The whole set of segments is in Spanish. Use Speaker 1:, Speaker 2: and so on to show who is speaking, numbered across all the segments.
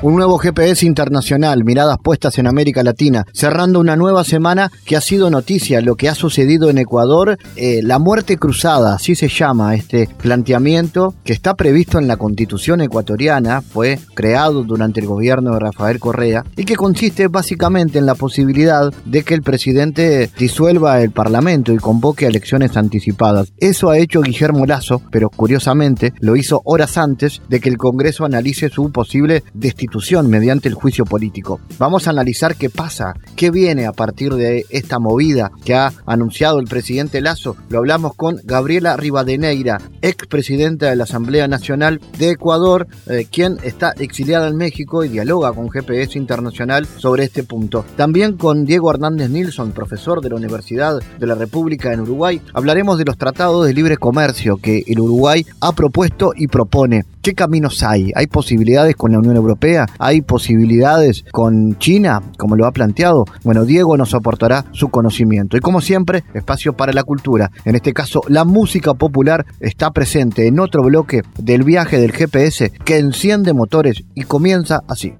Speaker 1: Un nuevo GPS internacional, miradas puestas en América Latina, cerrando una nueva semana que ha sido noticia, lo que ha sucedido en Ecuador, eh, la muerte cruzada, así se llama este planteamiento que está previsto en la constitución ecuatoriana, fue creado durante el gobierno de Rafael Correa y que consiste básicamente en la posibilidad de que el presidente disuelva el parlamento y convoque elecciones anticipadas. Eso ha hecho Guillermo Lazo, pero curiosamente lo hizo horas antes de que el Congreso analice su posible destitución mediante el juicio político. Vamos a analizar qué pasa, qué viene a partir de esta movida que ha anunciado el presidente Lazo. Lo hablamos con Gabriela Rivadeneira, expresidenta de la Asamblea Nacional de Ecuador, eh, quien está exiliada en México y dialoga con GPS Internacional sobre este punto. También con Diego Hernández Nilsson, profesor de la Universidad de la República en Uruguay, hablaremos de los tratados de libre comercio que el Uruguay ha propuesto y propone. ¿Qué caminos hay? ¿Hay posibilidades con la Unión Europea? ¿Hay posibilidades con China, como lo ha planteado? Bueno, Diego nos aportará su conocimiento. Y como siempre, espacio para la cultura. En este caso, la música popular está presente en otro bloque del viaje del GPS que enciende motores y comienza así.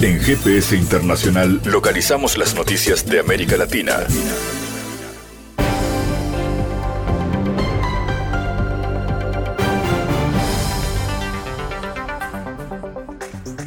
Speaker 2: En GPS Internacional localizamos las noticias de América Latina.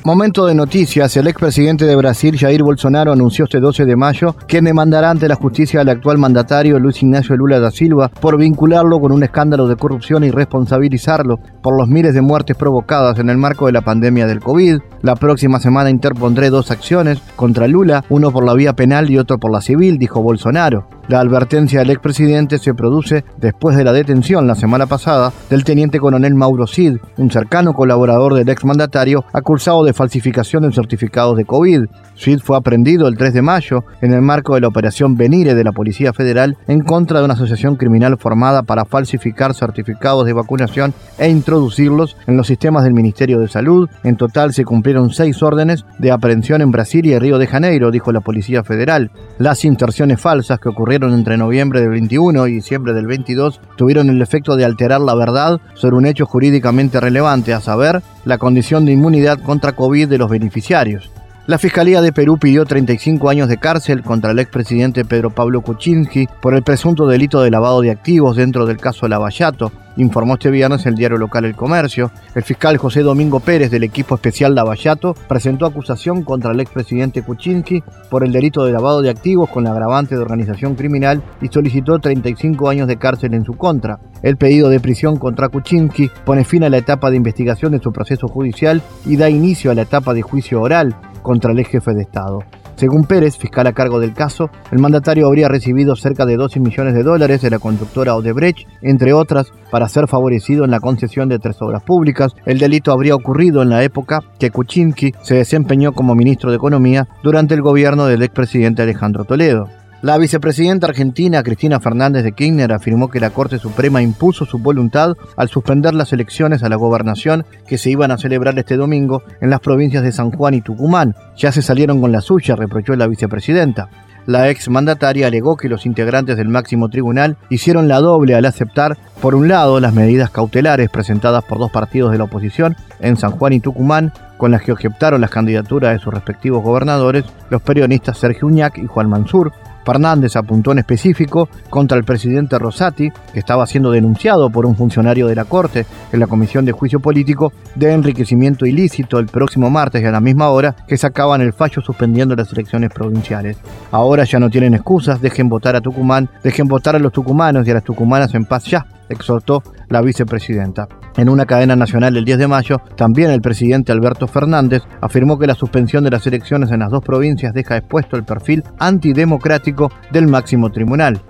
Speaker 1: Momento de noticias. El expresidente de Brasil, Jair Bolsonaro, anunció este 12 de mayo que demandará ante la justicia al actual mandatario Luis Ignacio Lula da Silva por vincularlo con un escándalo de corrupción y responsabilizarlo por los miles de muertes provocadas en el marco de la pandemia del COVID. La próxima semana interpondré dos acciones contra Lula, uno por la vía penal y otro por la civil, dijo Bolsonaro. La advertencia del expresidente se produce después de la detención la semana pasada del teniente coronel Mauro Cid, un cercano colaborador del exmandatario acusado de falsificación de certificados de COVID. Cid fue aprendido el 3 de mayo en el marco de la operación Venire de la Policía Federal en contra de una asociación criminal formada para falsificar certificados de vacunación e introducirlos en los sistemas del Ministerio de Salud. En total se cumplieron seis órdenes de aprehensión en Brasil y Río de Janeiro, dijo la Policía Federal. Las inserciones falsas que ocurrieron entre noviembre del 21 y diciembre del 22 tuvieron el efecto de alterar la verdad sobre un hecho jurídicamente relevante, a saber, la condición de inmunidad contra COVID de los beneficiarios. La Fiscalía de Perú pidió 35 años de cárcel contra el expresidente Pedro Pablo Kuczynski por el presunto delito de lavado de activos dentro del caso Lavallato, informó este viernes el diario local El Comercio. El fiscal José Domingo Pérez del equipo especial Lavallato presentó acusación contra el expresidente Kuczynski por el delito de lavado de activos con la agravante de organización criminal y solicitó 35 años de cárcel en su contra. El pedido de prisión contra Kuczynski pone fin a la etapa de investigación de su proceso judicial y da inicio a la etapa de juicio oral contra el ex jefe de Estado. Según Pérez, fiscal a cargo del caso, el mandatario habría recibido cerca de 12 millones de dólares de la conductora Odebrecht, entre otras, para ser favorecido en la concesión de tres obras públicas. El delito habría ocurrido en la época que Kuczynski se desempeñó como ministro de Economía durante el gobierno del expresidente Alejandro Toledo. La vicepresidenta argentina Cristina Fernández de Kirchner afirmó que la Corte Suprema impuso su voluntad al suspender las elecciones a la gobernación que se iban a celebrar este domingo en las provincias de San Juan y Tucumán. Ya se salieron con la suya, reprochó la vicepresidenta. La ex mandataria alegó que los integrantes del máximo tribunal hicieron la doble al aceptar, por un lado, las medidas cautelares presentadas por dos partidos de la oposición en San Juan y Tucumán, con las que objetaron las candidaturas de sus respectivos gobernadores, los periodistas Sergio Uñac y Juan Mansur, Fernández apuntó en específico contra el presidente Rosati, que estaba siendo denunciado por un funcionario de la Corte en la Comisión de Juicio Político de enriquecimiento ilícito el próximo martes y a la misma hora que sacaban el fallo suspendiendo las elecciones provinciales. Ahora ya no tienen excusas, dejen votar a Tucumán, dejen votar a los tucumanos y a las tucumanas en paz ya exhortó la vicepresidenta. En una cadena nacional el 10 de mayo, también el presidente Alberto Fernández afirmó que la suspensión de las elecciones en las dos provincias deja expuesto el perfil antidemocrático del máximo tribunal.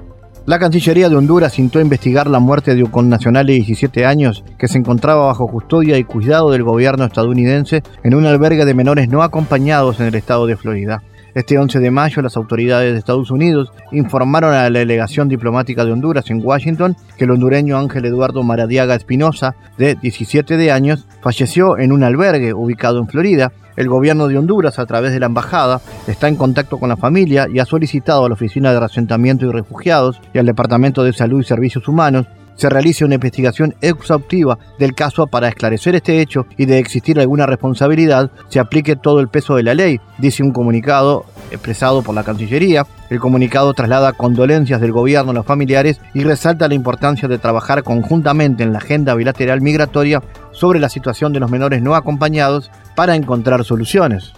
Speaker 1: La Cancillería de Honduras intentó investigar la muerte de un connacional de 17 años que se encontraba bajo custodia y cuidado del gobierno estadounidense en un albergue de menores no acompañados en el estado de Florida. Este 11 de mayo, las autoridades de Estados Unidos informaron a la delegación diplomática de Honduras en Washington que el hondureño Ángel Eduardo Maradiaga Espinosa, de 17 de años, falleció en un albergue ubicado en Florida. El gobierno de Honduras, a través de la embajada, está en contacto con la familia y ha solicitado a la Oficina de Reasentamiento y Refugiados y al Departamento de Salud y Servicios Humanos se realice una investigación exhaustiva del caso para esclarecer este hecho y de existir alguna responsabilidad se aplique todo el peso de la ley, dice un comunicado expresado por la Cancillería. El comunicado traslada condolencias del gobierno a los familiares y resalta la importancia de trabajar conjuntamente en la agenda bilateral migratoria sobre la situación de los menores no acompañados para encontrar soluciones.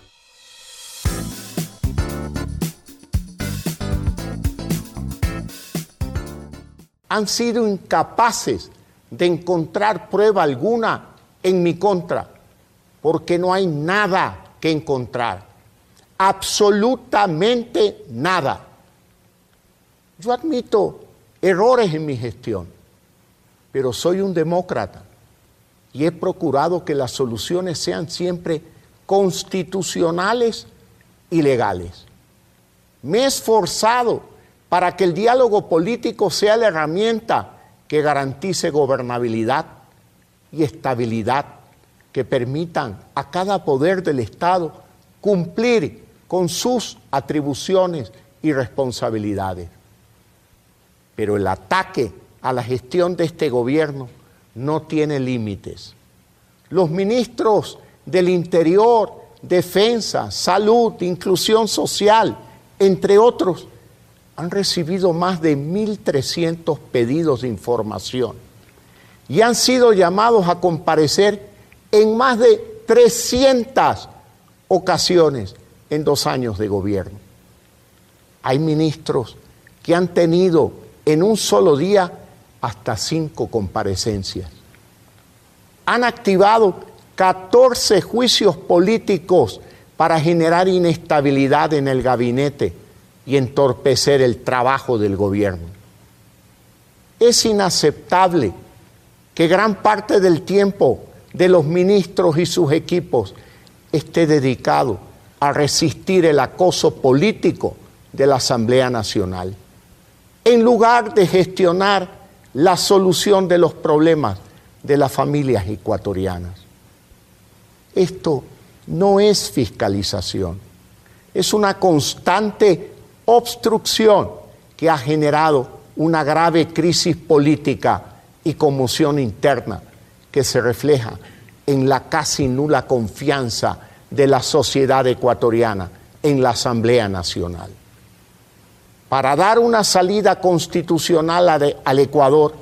Speaker 3: Han sido incapaces de encontrar prueba alguna en mi contra, porque no hay nada que encontrar, absolutamente nada. Yo admito errores en mi gestión, pero soy un demócrata y he procurado que las soluciones sean siempre constitucionales y legales. Me he esforzado para que el diálogo político sea la herramienta que garantice gobernabilidad y estabilidad, que permitan a cada poder del Estado cumplir con sus atribuciones y responsabilidades. Pero el ataque a la gestión de este gobierno no tiene límites. Los ministros del Interior, Defensa, Salud, Inclusión Social, entre otros, han recibido más de 1.300 pedidos de información y han sido llamados a comparecer en más de 300 ocasiones en dos años de gobierno. Hay ministros que han tenido en un solo día hasta cinco comparecencias. Han activado 14 juicios políticos para generar inestabilidad en el gabinete y entorpecer el trabajo del gobierno. Es inaceptable que gran parte del tiempo de los ministros y sus equipos esté dedicado a resistir el acoso político de la Asamblea Nacional, en lugar de gestionar la solución de los problemas de las familias ecuatorianas. Esto no es fiscalización, es una constante obstrucción que ha generado una grave crisis política y conmoción interna que se refleja en la casi nula confianza de la sociedad ecuatoriana en la Asamblea Nacional. Para dar una salida constitucional al Ecuador,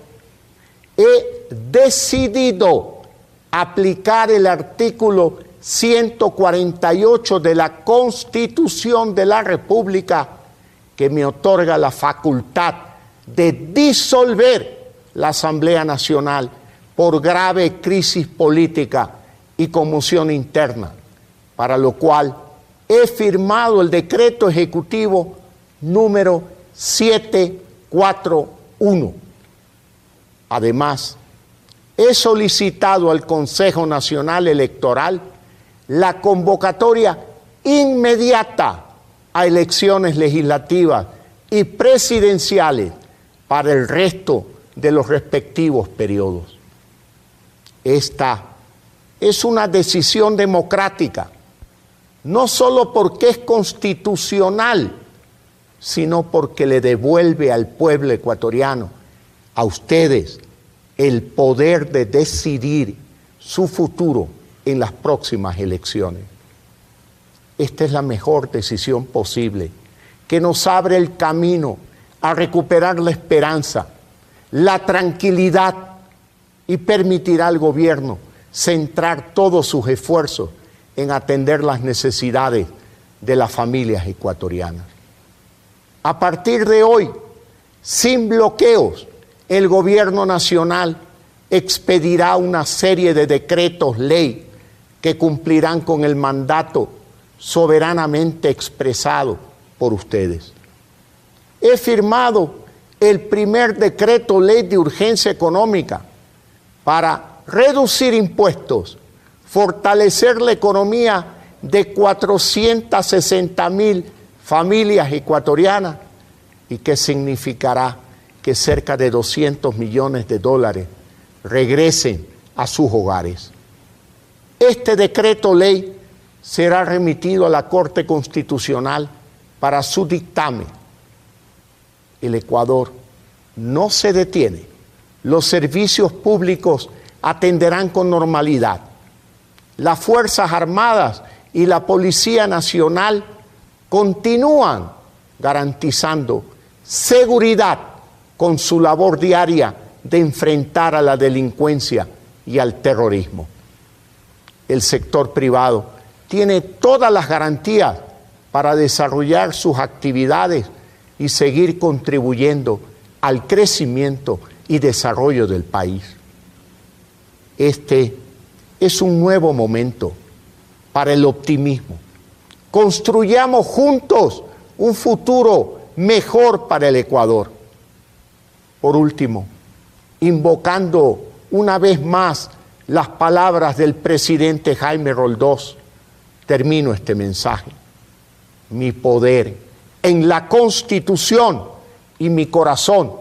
Speaker 3: he decidido aplicar el artículo 148 de la Constitución de la República que me otorga la facultad de disolver la Asamblea Nacional por grave crisis política y conmoción interna, para lo cual he firmado el decreto ejecutivo número 741. Además, he solicitado al Consejo Nacional Electoral la convocatoria inmediata a elecciones legislativas y presidenciales para el resto de los respectivos periodos. Esta es una decisión democrática, no solo porque es constitucional, sino porque le devuelve al pueblo ecuatoriano, a ustedes, el poder de decidir su futuro en las próximas elecciones. Esta es la mejor decisión posible, que nos abre el camino a recuperar la esperanza, la tranquilidad y permitirá al gobierno centrar todos sus esfuerzos en atender las necesidades de las familias ecuatorianas. A partir de hoy, sin bloqueos, el gobierno nacional expedirá una serie de decretos ley que cumplirán con el mandato soberanamente expresado por ustedes. He firmado el primer decreto ley de urgencia económica para reducir impuestos, fortalecer la economía de 460 mil familias ecuatorianas y que significará que cerca de 200 millones de dólares regresen a sus hogares. Este decreto ley será remitido a la Corte Constitucional para su dictamen. El Ecuador no se detiene. Los servicios públicos atenderán con normalidad. Las Fuerzas Armadas y la Policía Nacional continúan garantizando seguridad con su labor diaria de enfrentar a la delincuencia y al terrorismo. El sector privado tiene todas las garantías para desarrollar sus actividades y seguir contribuyendo al crecimiento y desarrollo del país. Este es un nuevo momento para el optimismo. Construyamos juntos un futuro mejor para el Ecuador. Por último, invocando una vez más las palabras del presidente Jaime Roldós, termino este mensaje. Mi poder en la constitución y mi corazón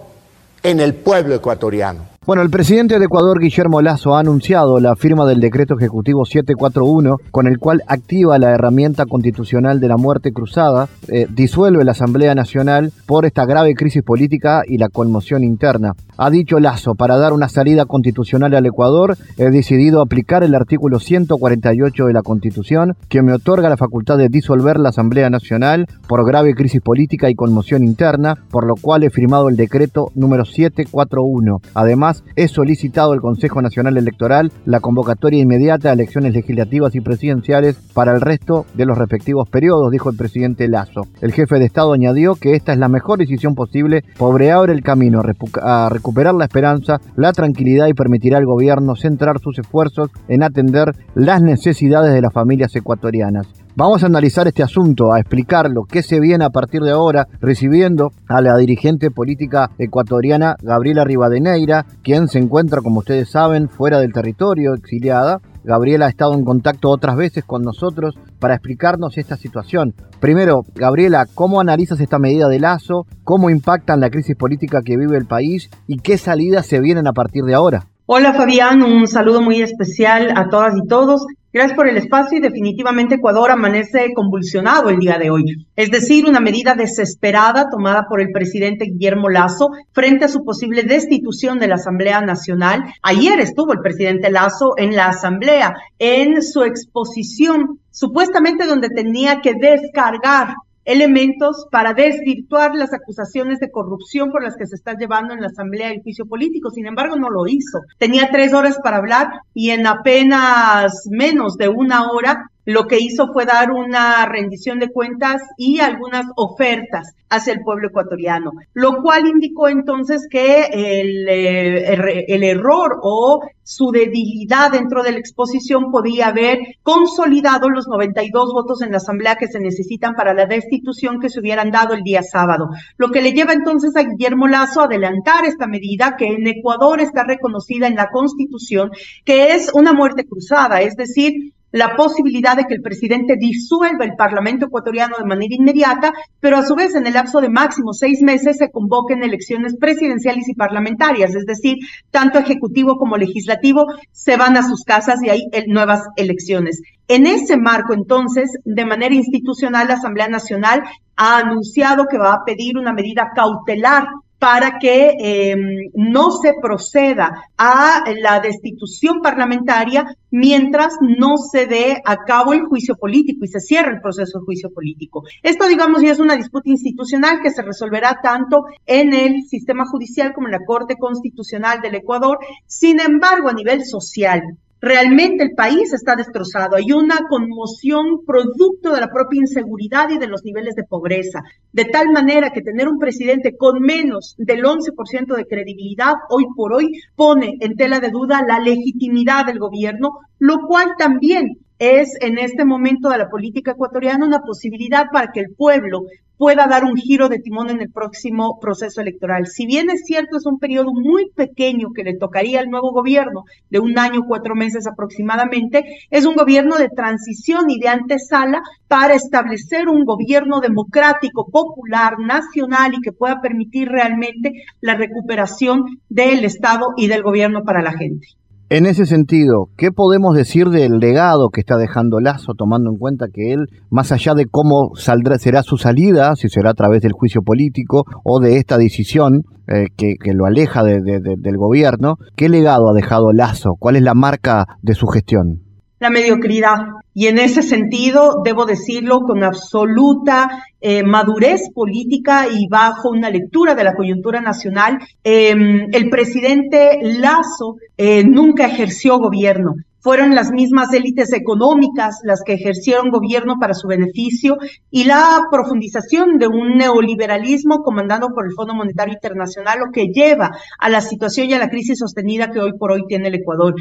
Speaker 3: en el pueblo ecuatoriano.
Speaker 1: Bueno, el presidente de Ecuador, Guillermo Lazo, ha anunciado la firma del decreto ejecutivo 741, con el cual activa la herramienta constitucional de la muerte cruzada, eh, disuelve la Asamblea Nacional por esta grave crisis política y la conmoción interna. Ha dicho Lazo, para dar una salida constitucional al Ecuador, he decidido aplicar el artículo 148 de la Constitución, que me otorga la facultad de disolver la Asamblea Nacional por grave crisis política y conmoción interna, por lo cual he firmado el decreto número 741. Además, he solicitado al Consejo Nacional Electoral la convocatoria inmediata a elecciones legislativas y presidenciales para el resto de los respectivos periodos, dijo el presidente Lazo. El jefe de Estado añadió que esta es la mejor decisión posible, pobre abre el camino a recuperar la esperanza, la tranquilidad y permitirá al gobierno centrar sus esfuerzos en atender las necesidades de las familias ecuatorianas. Vamos a analizar este asunto, a explicar lo que se viene a partir de ahora, recibiendo a la dirigente política ecuatoriana Gabriela Rivadeneira, quien se encuentra, como ustedes saben, fuera del territorio, exiliada. Gabriela ha estado en contacto otras veces con nosotros para explicarnos esta situación. Primero, Gabriela, ¿cómo analizas esta medida de lazo? ¿Cómo impactan la crisis política que vive el país? ¿Y qué salidas se vienen a partir de ahora?
Speaker 4: Hola Fabián, un saludo muy especial a todas y todos. Gracias por el espacio y definitivamente Ecuador amanece convulsionado el día de hoy. Es decir, una medida desesperada tomada por el presidente Guillermo Lazo frente a su posible destitución de la Asamblea Nacional. Ayer estuvo el presidente Lazo en la Asamblea en su exposición, supuestamente donde tenía que descargar elementos para desvirtuar las acusaciones de corrupción por las que se está llevando en la Asamblea el juicio político. Sin embargo, no lo hizo. Tenía tres horas para hablar y en apenas menos de una hora lo que hizo fue dar una rendición de cuentas y algunas ofertas hacia el pueblo ecuatoriano, lo cual indicó entonces que el, eh, el, error o su debilidad dentro de la exposición podía haber consolidado los 92 votos en la Asamblea que se necesitan para la destitución que se hubieran dado el día sábado, lo que le lleva entonces a Guillermo Lazo a adelantar esta medida que en Ecuador está reconocida en la Constitución, que es una muerte cruzada, es decir, la posibilidad de que el presidente disuelva el Parlamento ecuatoriano de manera inmediata, pero a su vez en el lapso de máximo seis meses se convoquen elecciones presidenciales y parlamentarias, es decir, tanto ejecutivo como legislativo se van a sus casas y hay nuevas elecciones. En ese marco, entonces, de manera institucional, la Asamblea Nacional ha anunciado que va a pedir una medida cautelar para que em, no se proceda a la destitución parlamentaria mientras no se dé a cabo el juicio político y se cierre el proceso de juicio político. Esto, digamos, ya es una disputa institucional que se resolverá tanto en el sistema judicial como en la Corte Constitucional del Ecuador. Sin embargo, a nivel social, Realmente el país está destrozado. Hay una conmoción producto de la propia inseguridad y de los niveles de pobreza. De tal manera que tener un presidente con menos del 11% de credibilidad hoy por hoy pone en tela de duda la legitimidad del gobierno, lo cual también es en este momento de la política ecuatoriana una posibilidad para que el pueblo pueda dar un giro de timón en el próximo proceso electoral. Si bien es cierto, es un periodo muy pequeño que le tocaría al nuevo gobierno, de un año, cuatro meses aproximadamente, es un gobierno de transición y de antesala para establecer un gobierno democrático, popular, nacional y que pueda permitir realmente la recuperación del Estado y del gobierno para la gente.
Speaker 1: En ese sentido, ¿qué podemos decir del legado que está dejando Lazo, tomando en cuenta que él, más allá de cómo saldrá, será su salida, si será a través del juicio político o de esta decisión eh, que, lo aleja del gobierno, ¿qué legado ha dejado Lazo? ¿Cuál es la marca de su gestión?
Speaker 4: La mediocridad. Y en ese sentido, debo decirlo con absoluta eh, madurez política y bajo una lectura de la coyuntura nacional, em, el presidente Lazo eh, nunca ejerció gobierno. Fueron las mismas élites económicas las que ejercieron gobierno para su beneficio y la profundización de un neoliberalismo comandado por el Fondo Monetario Internacional, lo que lleva a la situación y a la crisis sostenida que hoy por hoy tiene el Ecuador.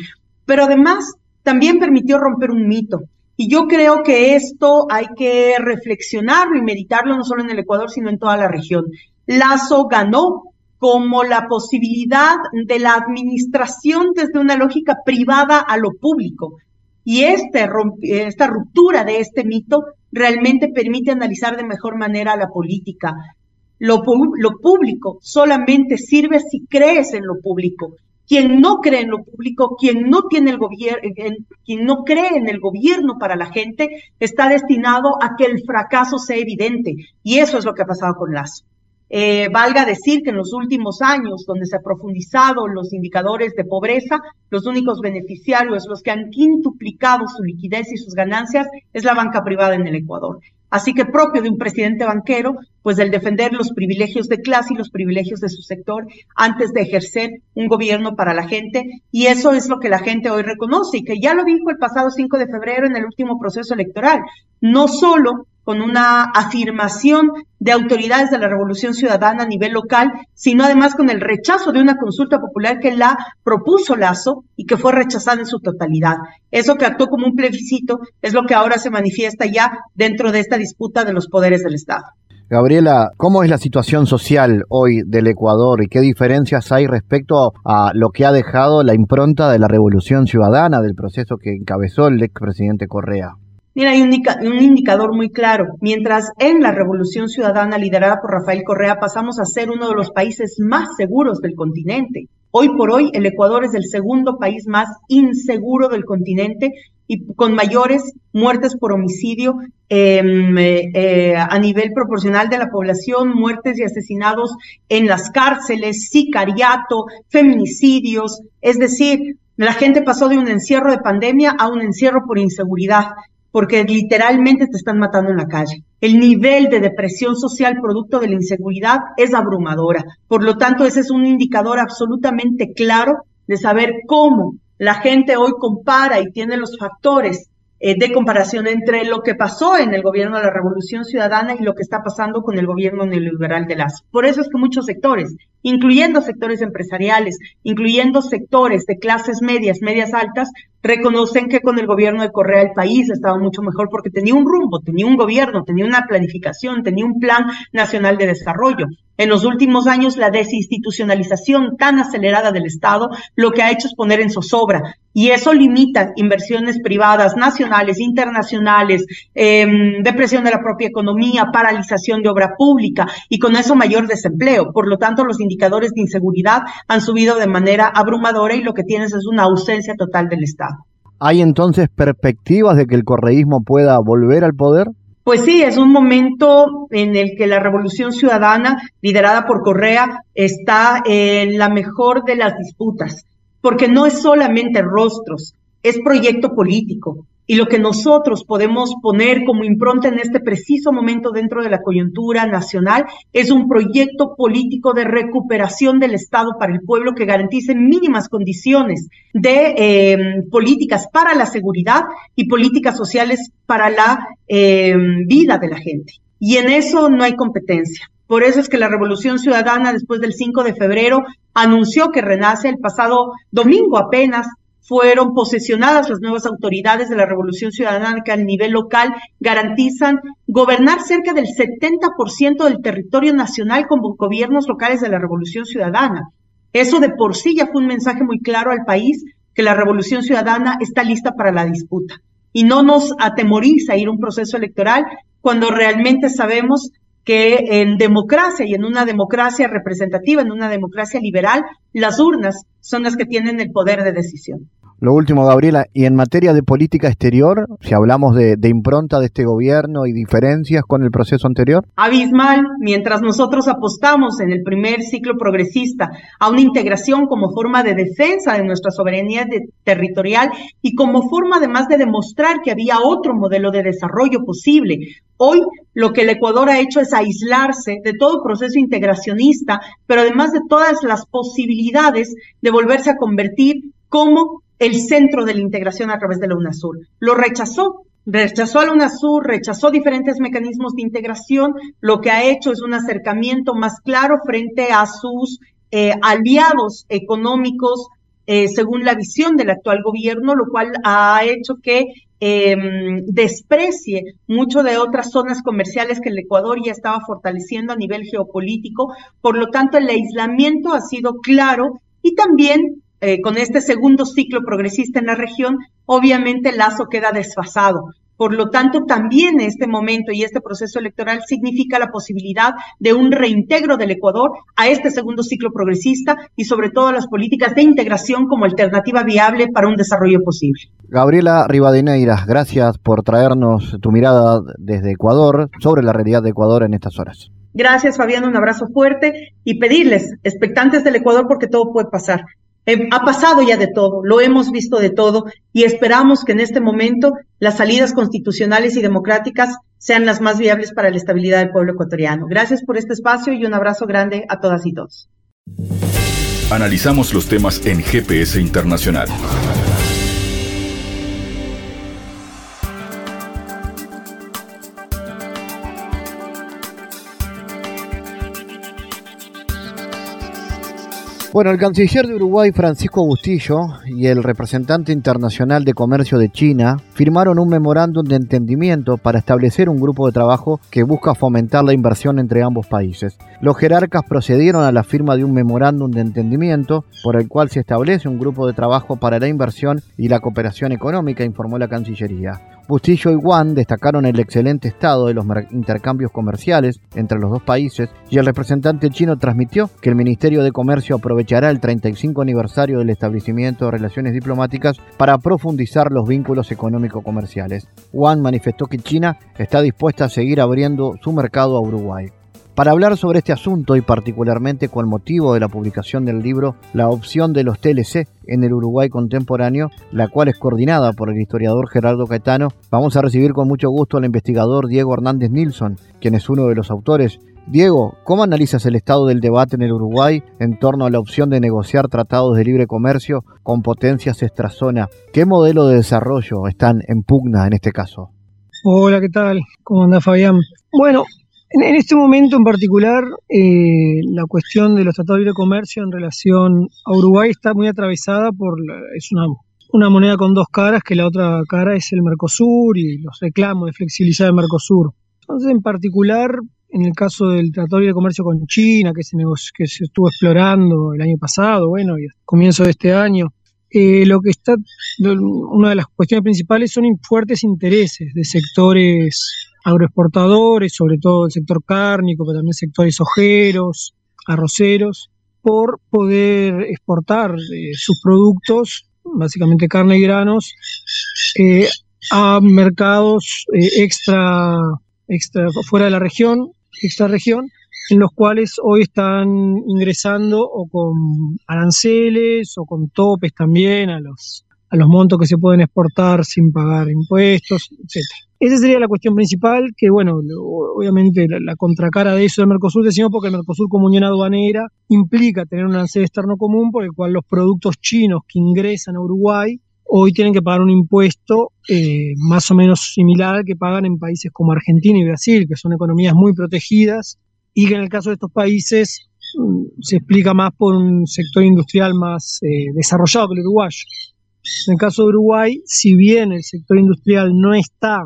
Speaker 4: Pero además, también permitió romper un mito. Y yo creo que esto hay que reflexionarlo y meditarlo no solo en el Ecuador, sino en toda la región. Lazo ganó como la posibilidad de la administración desde una lógica privada a lo público. Y este, esta ruptura de este mito realmente permite analizar de mejor manera la política. Lo, lo público solamente sirve si crees en lo público quien no cree en lo público, quien no tiene el gobierno, quien no cree en el gobierno para la gente, está destinado a que el fracaso sea evidente. Y eso es lo que ha pasado con Lazo. Eh, valga decir que en los últimos años, donde se han profundizado los indicadores de pobreza, los únicos beneficiarios, los que han quintuplicado su liquidez y sus ganancias, es la banca privada en el Ecuador. Así que propio de un presidente banquero, pues el defender los privilegios de clase y los privilegios de su sector antes de ejercer un gobierno para la gente. Y eso es lo que la gente hoy reconoce y que ya lo dijo el pasado 5 de febrero en el último proceso electoral. No solo con una afirmación de autoridades de la Revolución Ciudadana a nivel local, sino además con el rechazo de una consulta popular que la propuso Lazo y que fue rechazada en su totalidad. Eso que actuó como un plebiscito es lo que ahora se manifiesta ya dentro de esta disputa de los poderes del Estado.
Speaker 1: Gabriela, ¿cómo es la situación social hoy del Ecuador y qué diferencias hay respecto a lo que ha dejado la impronta de la Revolución Ciudadana, del proceso que encabezó el expresidente Correa?
Speaker 4: Mira, hay un, indicador muy claro. Mientras en la Revolución Ciudadana liderada por Rafael Correa pasamos a ser uno de los países más seguros del continente. Hoy por hoy el Ecuador es el segundo país más inseguro del continente y con mayores muertes por homicidio em, eh, eh, a nivel proporcional de la población, muertes y asesinados en las cárceles, sicariato, feminicidios. Es decir, la gente pasó de un encierro de pandemia a un encierro por inseguridad porque literalmente te están matando en la calle. El nivel de depresión social producto de la inseguridad es abrumadora. Por lo tanto, ese es un indicador absolutamente claro de saber cómo la gente hoy compara y tiene los factores eh, de comparación entre lo que pasó en el gobierno de la Revolución Ciudadana y lo que está pasando con el gobierno neoliberal de Lazo. Por eso es que muchos sectores, incluyendo sectores empresariales, incluyendo sectores de clases medias, medias altas, reconocen que con el gobierno de Correa el país estaba mucho mejor porque tenía un rumbo, tenía un gobierno, tenía una planificación, tenía un plan nacional de desarrollo. En los últimos años, la desinstitucionalización tan acelerada del Estado lo que ha hecho es poner en zozobra y eso limita inversiones privadas, nacionales, internacionales, em, depresión de la propia economía, paralización de obra pública y con eso mayor desempleo. Por lo tanto, los indicadores de inseguridad han subido de manera abrumadora y lo que tienes es una ausencia total del Estado.
Speaker 1: ¿Hay entonces perspectivas de que el correísmo pueda volver al poder?
Speaker 4: Pues sí, es un momento en el que la revolución ciudadana, liderada por Correa, está en la mejor de las disputas, porque no es solamente rostros, es proyecto político, y lo que nosotros podemos poner como impronta en este preciso momento dentro de la coyuntura nacional es un proyecto político de recuperación del Estado para el pueblo que garantice mínimas condiciones de eh, políticas para la seguridad y políticas sociales para la eh, vida de la gente. Y en eso no hay competencia. Por eso es que la Revolución Ciudadana, después del 5 de febrero, anunció que renace el pasado domingo apenas fueron posesionadas las nuevas autoridades de la Revolución Ciudadana que a nivel local garantizan gobernar cerca del 70% del territorio nacional con gobiernos locales de la Revolución Ciudadana. Eso de por sí ya fue un mensaje muy claro al país que la Revolución Ciudadana está lista para la disputa y no nos atemoriza ir a un proceso electoral cuando realmente sabemos que en democracia y en una democracia representativa, en una democracia liberal, las urnas son las que tienen el poder de decisión.
Speaker 1: Lo último, Gabriela, y en materia de política exterior, si hablamos de, impronta de este gobierno y diferencias con el proceso anterior.
Speaker 4: Abismal, mientras nosotros apostamos en el primer ciclo progresista a una integración como forma de defensa de nuestra soberanía territorial y como forma además de demostrar que había otro modelo de desarrollo posible. Hoy lo que el Ecuador ha hecho es aislarse de todo proceso integracionista, pero además de todas las posibilidades de volverse a convertir como el centro de la integración a través de la UNASUR. Lo rechazó, rechazó a la UNASUR, rechazó diferentes mecanismos de integración, lo que ha hecho es un acercamiento más claro frente a sus eh, aliados económicos eh, según la visión del actual gobierno, lo cual ha hecho que em, desprecie mucho de otras zonas comerciales que el Ecuador ya estaba fortaleciendo a nivel geopolítico. Por lo tanto, el aislamiento ha sido claro y también eh, con este segundo ciclo progresista en la región, obviamente el lazo queda desfasado. Por lo tanto, también este momento y este proceso electoral significa la posibilidad de un reintegro del Ecuador a este segundo ciclo progresista y sobre todo las políticas de integración como alternativa viable para un desarrollo posible.
Speaker 1: Gabriela Rivadeneira, gracias por traernos tu mirada desde Ecuador sobre la realidad de Ecuador en estas horas.
Speaker 4: Gracias, Fabián, un abrazo fuerte y pedirles, expectantes del Ecuador, porque todo puede pasar, eh, ha pasado ya de todo, lo hemos visto de todo y esperamos que en este momento las salidas constitucionales y democráticas sean las más viables para la estabilidad del pueblo ecuatoriano. Gracias por este espacio y un abrazo grande a todas y todos.
Speaker 2: Analizamos los temas en GPS Internacional.
Speaker 1: Bueno, el canciller de Uruguay, Francisco Bustillo, y el representante internacional de comercio de China firmaron un memorándum de entendimiento para establecer un grupo de trabajo que busca fomentar la inversión entre ambos países. Los jerarcas procedieron a la firma de un memorándum de entendimiento por el cual se establece un grupo de trabajo para la inversión y la cooperación económica, informó la Cancillería. Bustillo y Wang destacaron el excelente estado de los intercambios comerciales entre los dos países y el representante chino transmitió que el Ministerio de Comercio aprovechará el 35 aniversario del establecimiento de relaciones diplomáticas para profundizar los vínculos económico-comerciales. Wang manifestó que China está dispuesta a seguir abriendo su mercado a Uruguay. Para hablar sobre este asunto y particularmente con motivo de la publicación del libro La opción de los TLC en el Uruguay contemporáneo, la cual es coordinada por el historiador Gerardo Caetano, vamos a recibir con mucho gusto al investigador Diego Hernández Nilsson, quien es uno de los autores. Diego, ¿cómo analizas el estado del debate en el Uruguay en torno a la opción de negociar tratados de libre comercio con potencias extrazona? ¿Qué modelo de desarrollo están en pugna en este caso?
Speaker 5: Hola, ¿qué tal? ¿Cómo anda Fabián? Bueno, en, este momento en particular, eh, la cuestión de los tratados de libre comercio en relación a Uruguay está muy atravesada por, es una, una moneda con dos caras, que la otra cara es el Mercosur y los reclamos de flexibilizar el Mercosur. Entonces, en particular, en el caso del Tratado de Libre Comercio con China, que se, que se estuvo explorando el año pasado, bueno, y a comienzo de este año, eh, lo que está, una de las cuestiones principales son fuertes intereses de sectores agroexportadores, sobre todo el sector cárnico, pero también sectores ojeros, arroceros, por poder exportar eh, sus productos, básicamente carne y granos, eh, a mercados eh, extra, extra fuera de la región, extra región, en los cuales hoy están ingresando o con aranceles o con topes también a los, a los montos que se pueden exportar sin pagar impuestos, etc. Esa sería la cuestión principal, que bueno, obviamente la, contracara de eso del Mercosur, decimos porque el Mercosur como unión aduanera implica tener un arancel externo común por el cual los productos chinos que ingresan a Uruguay hoy tienen que pagar un impuesto eh, más o menos similar al que pagan en países como Argentina y Brasil, que son economías muy protegidas y que en el caso de estos países mm, se explica más por un sector industrial más eh, desarrollado que el uruguayo. En el caso de Uruguay, si bien el sector industrial no está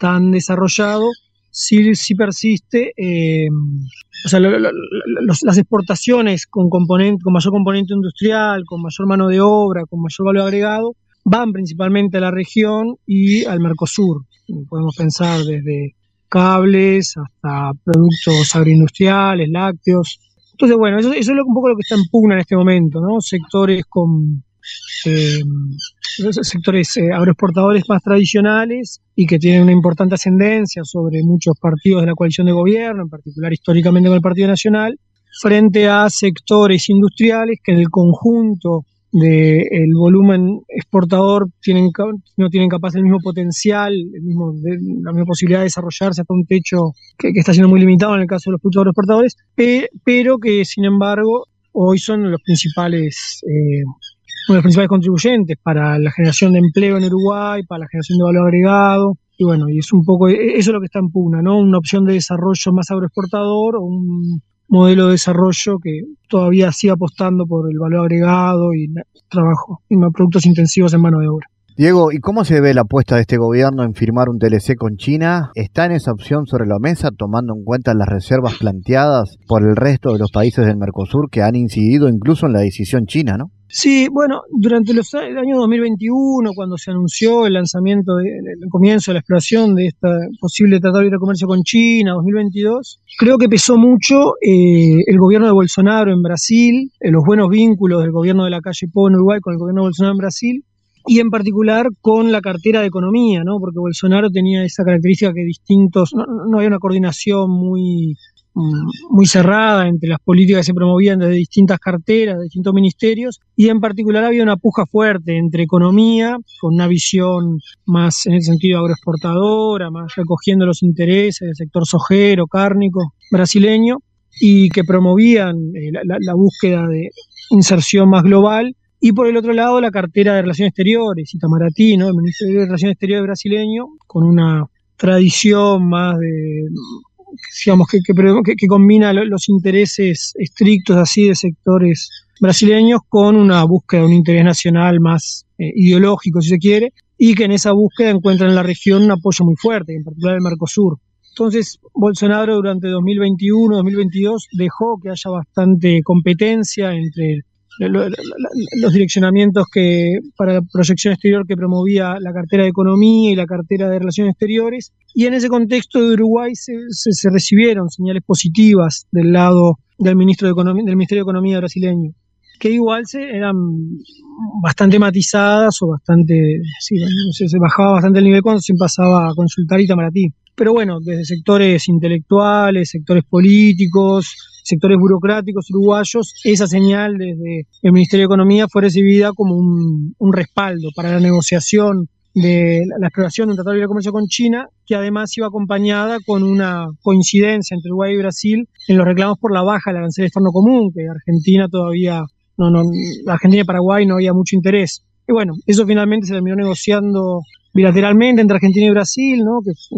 Speaker 5: tan desarrollado, sí, sí persiste, eh, o sea, las exportaciones con, componente, con mayor componente industrial, con mayor mano de obra, con mayor valor agregado, van principalmente a la región y al Mercosur. Podemos pensar desde cables hasta productos agroindustriales, lácteos. Entonces, bueno, eso, eso es un poco lo que está en pugna en este momento, ¿no? Sectores con eh, sectores eh, agroexportadores más tradicionales y que tienen una importante ascendencia sobre muchos partidos de la coalición de gobierno, en particular históricamente con el Partido Nacional, frente a sectores industriales que en el conjunto del volumen exportador tienen, no tienen capaz el mismo potencial, la misma posibilidad de desarrollarse hasta un techo que, está siendo muy limitado en el caso de los productos agroexportadores, pero que sin embargo hoy son los principales eh, uno de los principales contribuyentes para la generación de empleo en Uruguay, para la generación de valor agregado. Y bueno, y es un poco, e, eso es lo que está en pugna, ¿no? Una opción de desarrollo más agroexportador o un modelo de desarrollo que todavía sigue apostando por el valor agregado y trabajo y productos intensivos en mano de obra.
Speaker 1: Diego, ¿y cómo se ve la apuesta de este gobierno en firmar un TLC con China? ¿Está en esa opción sobre la mesa tomando en cuenta las reservas planteadas por el resto de los países del Mercosur que han incidido incluso en la decisión china, ¿no?
Speaker 5: Sí, bueno, durante los, el año 2021, cuando se anunció el lanzamiento, el comienzo de la exploración de esta posible tratado de libre comercio con China, 2022, creo que pesó mucho eh, el gobierno de Bolsonaro en Brasil, los buenos vínculos del gobierno de la calle Po en Uruguay con el gobierno de Bolsonaro en Brasil, y en particular con la cartera de economía, ¿no? Porque Bolsonaro tenía esa característica que distintos, no, no había una coordinación muy muy cerrada entre las políticas que se promovían desde distintas carteras, de distintos ministerios, y en particular había una puja fuerte entre economía, con una visión más en el sentido agroexportadora, más recogiendo los intereses del sector sojero, cárnico brasileño, y que promovían eh, la, búsqueda de inserción más global, y por el otro lado la cartera de Relaciones Exteriores, Itamaraty, ¿no? el Ministerio de Relaciones Exteriores brasileño, con una tradición más de digamos, que, que, combina los intereses estrictos así de sectores brasileños con una búsqueda de un interés nacional más eh, ideológico, si se quiere, y que en esa búsqueda encuentra en la región un apoyo muy fuerte, en particular el Mercosur. Entonces, Bolsonaro durante 2021-2022 dejó que haya bastante competencia entre los direccionamientos que para la proyección exterior que promovía la cartera de Economía y la cartera de Relaciones Exteriores. Y en ese contexto de Uruguay se, se, recibieron señales positivas del lado del, ministro de Economía, del Ministerio de Economía brasileño, que igual se, eran bastante matizadas o bastante, sí, se, bajaba bastante el nivel cuando se pasaba a consultar Itamaraty. Pero bueno, desde sectores intelectuales, sectores políticos, sectores burocráticos uruguayos, esa señal desde el Ministerio de Economía fue recibida como un, respaldo para la negociación de la, exploración de un tratado de comercio con China, que además iba acompañada con una coincidencia entre Uruguay y Brasil en los reclamos por la baja del arancel externo común, que Argentina todavía, no, no, Argentina y Paraguay no había mucho interés. Y bueno, eso finalmente se terminó negociando bilateralmente entre Argentina y Brasil, ¿no? que es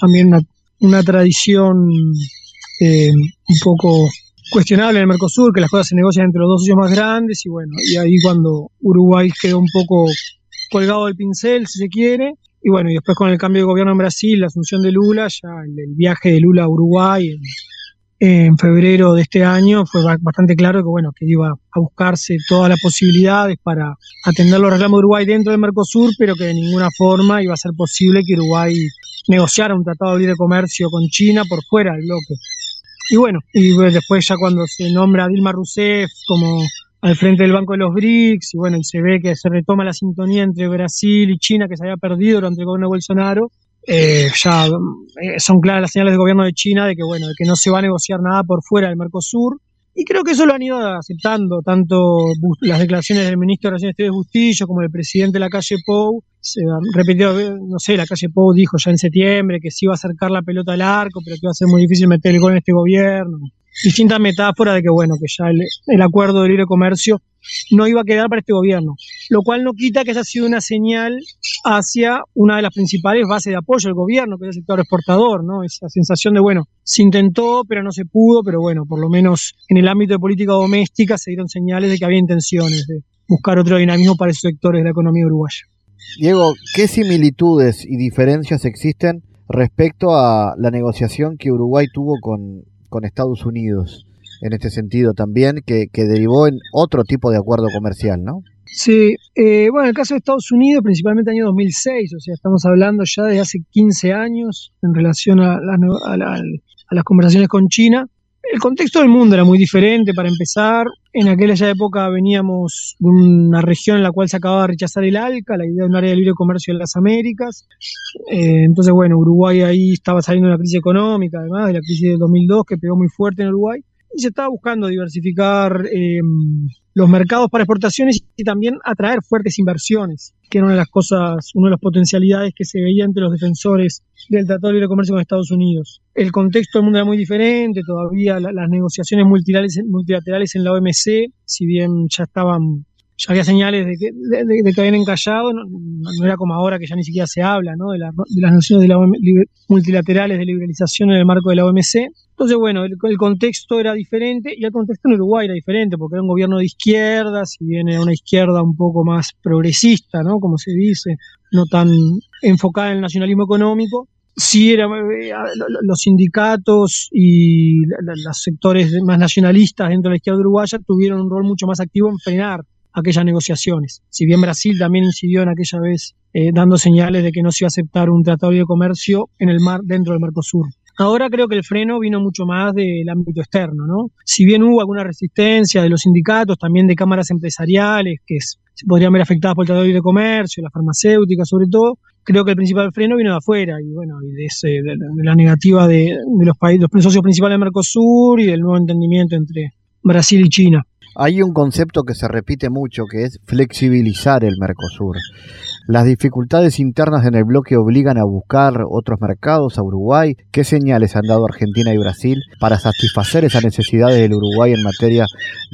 Speaker 5: también una, una tradición eh, un poco cuestionable en el Mercosur, que las cosas se negocian entre los dos socios más grandes y bueno, y ahí cuando Uruguay quedó un poco colgado del pincel, si se quiere, y bueno, y después con el cambio de gobierno en Brasil, la asunción de Lula, ya el, viaje de Lula a Uruguay en, febrero de este año fue bastante claro que bueno, que iba a buscarse todas las posibilidades para atender los reclamos de Uruguay dentro del Mercosur, pero que de ninguna forma iba a ser posible que Uruguay negociara un tratado de libre comercio con China por fuera del bloque. Y bueno, y después ya cuando se nombra a Dilma Rousseff como al frente del Banco de los BRICS, y bueno, y se ve que se retoma la sintonía entre Brasil y China que se había perdido durante el gobierno de Bolsonaro, eh, ya eh, son claras las señales del gobierno de China de que bueno, de que no se va a negociar nada por fuera del Mercosur, y creo que eso lo han ido aceptando tanto las declaraciones del ministro de Relaciones Exteriores Bustillo como del presidente de la calle Pou. Se repetido, no sé, la calle Pou dijo ya en septiembre que sí iba a acercar la pelota al arco, pero que iba a ser muy difícil meter el gol en este gobierno. Distintas metáforas de que, bueno, que ya el acuerdo de libre comercio no iba a quedar para este gobierno, lo cual no quita que haya sido una señal hacia una de las principales bases de apoyo del gobierno, que es el sector exportador, ¿no? Esa sensación de, bueno, se intentó, pero no se pudo, pero bueno, por lo menos en el ámbito de política doméstica se dieron señales de que había intenciones de, buscar otro dinamismo para esos sectores de la economía uruguaya.
Speaker 1: Diego, ¿qué similitudes y diferencias existen respecto a la negociación que Uruguay tuvo con, con Estados Unidos en este sentido también, que, derivó en otro tipo de acuerdo comercial, ¿no?
Speaker 5: Sí, eh, bueno, en el caso de Estados Unidos, principalmente año 2006, o sea, estamos hablando ya de hace 15 años en relación a, las conversaciones con China. El contexto del mundo era muy diferente, para empezar. En aquella época veníamos de una región en la cual se acababa de rechazar el ALCA, la idea de un área de libre comercio en las Américas. Eh, entonces, bueno, Uruguay ahí estaba saliendo de una crisis económica, además de la crisis del 2002, que pegó muy fuerte en Uruguay y se estaba buscando diversificar eh, los mercados para exportaciones y también atraer fuertes inversiones, que era una de las cosas, una de las potencialidades que se veía entre los defensores del Tratado de Libre Comercio con Estados Unidos. El contexto del mundo era muy diferente, todavía las negociaciones multilaterales, multilaterales en la OMC, si bien ya estaban ya había señales de que, de, que habían encallado, no, era como ahora que ya ni siquiera se habla ¿no? de, las nociones de la multilaterales de liberalización en el marco de la OMC. Entonces, bueno, el, contexto era diferente y el contexto en Uruguay era diferente porque era un gobierno de izquierda, si bien era una izquierda un poco más progresista, ¿no? como se dice, no tan enfocada en el nacionalismo económico. Sí, era, eh, los sindicatos y los sectores más nacionalistas dentro de la izquierda uruguaya tuvieron un rol mucho más activo en frenar aquellas negociaciones. Si bien Brasil también incidió en aquella vez eh, dando señales de que no se iba a aceptar un tratado de comercio en el mar dentro del Mercosur. Ahora creo que el freno vino mucho más del ámbito externo, ¿no? Si bien hubo alguna resistencia de los sindicatos, también de cámaras empresariales que se podrían ver afectadas por el Tratado de Comercio, la farmacéutica sobre todo, creo que el principal freno vino de afuera y bueno, y de, de, la negativa de, los países, los socios principales del Mercosur y del nuevo entendimiento entre Brasil y China.
Speaker 1: Hay un concepto que se repite mucho que es flexibilizar el Mercosur. Las dificultades internas en el bloque obligan a buscar otros mercados a Uruguay. ¿Qué señales han dado Argentina y Brasil para satisfacer esas necesidades del Uruguay en materia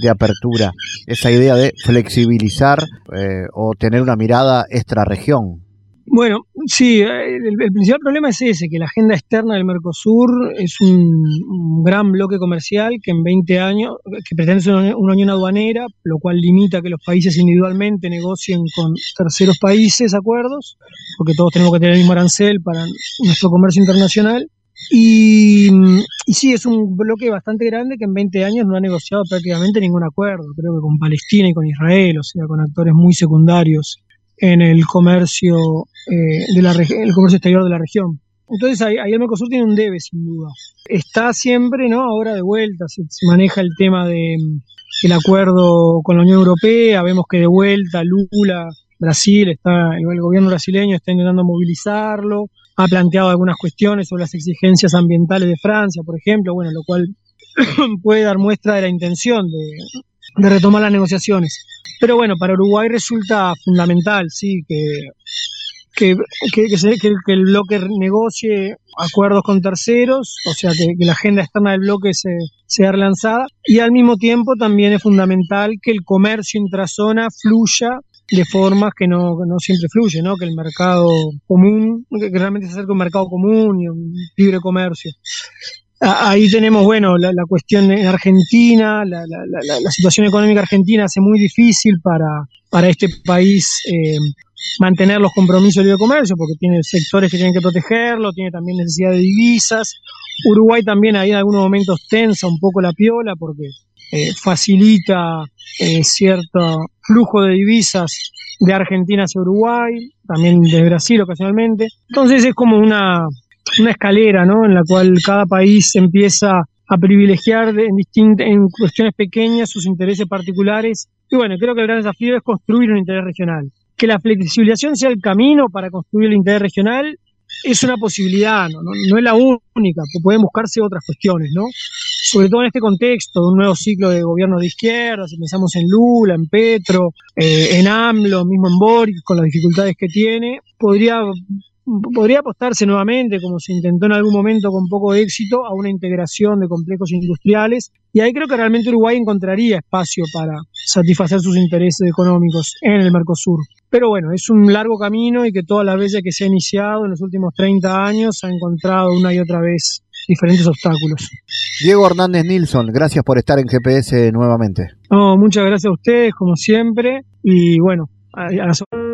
Speaker 1: de apertura? Esa idea de flexibilizar eh, o tener una mirada extra región.
Speaker 5: Bueno, sí, el, principal problema es ese, que la agenda externa del Mercosur es un, gran bloque comercial que en 20 años, que pretende ser una, unión aduanera, lo cual limita que los países individualmente negocien con terceros países acuerdos, porque todos tenemos que tener el mismo arancel para nuestro comercio internacional. Y, y, sí, es un bloque bastante grande que en 20 años no ha negociado prácticamente ningún acuerdo, creo que con Palestina y con Israel, o sea, con actores muy secundarios en el comercio eh, de la el comercio exterior de la región. Entonces ahí, el Mercosur tiene un debe, sin duda. Está siempre, ¿no? Ahora de vuelta, se, maneja el tema de el acuerdo con la Unión Europea, vemos que de vuelta Lula, Brasil, está, el, gobierno brasileño está intentando movilizarlo, ha planteado algunas cuestiones sobre las exigencias ambientales de Francia, por ejemplo, bueno, lo cual puede dar muestra de la intención de, de retomar las negociaciones. Pero bueno, para Uruguay resulta fundamental, sí, que, que, que, que, el bloque negocie acuerdos con terceros, o sea, que, la agenda externa del bloque se, sea relanzada. Y al mismo tiempo también es fundamental que el comercio intrazona fluya de formas que no, no siempre fluye, ¿no? que el mercado común, que realmente se acerque un mercado común y un libre comercio. Ahí tenemos, bueno, la, cuestión en Argentina, la, situación económica argentina hace muy difícil para, para este país eh, mantener los compromisos de libre comercio, porque tiene sectores que tienen que protegerlo, tiene también necesidad de divisas. Uruguay también ahí en algunos momentos tensa un poco la piola, porque eh, facilita eh, cierto flujo de divisas de Argentina hacia Uruguay, también de Brasil ocasionalmente. Entonces es como una, una escalera, ¿no? En la cual cada país empieza a privilegiar en, en cuestiones pequeñas sus intereses particulares. Y bueno, creo que el gran desafío es construir un interés regional. Que la flexibilización sea el camino para construir el interés regional es una posibilidad, no, no, es la única, pueden buscarse otras cuestiones, ¿no? Sobre todo en este contexto de un nuevo ciclo de gobierno de izquierda, si pensamos en Lula, en Petro, eh, en AMLO, mismo en Boric, con las dificultades que tiene, podría podría apostarse nuevamente, como se intentó en algún momento con poco éxito, a una integración de complejos industriales. Y ahí creo que realmente Uruguay encontraría espacio para satisfacer sus intereses económicos en el Mercosur. Pero bueno, es un largo camino y que todas las veces que se ha iniciado en los últimos 30 años ha encontrado una y otra vez diferentes obstáculos.
Speaker 1: Diego Hernández Nilsson, gracias por estar en GPS nuevamente.
Speaker 5: No, muchas gracias a ustedes, como siempre, y bueno, a, a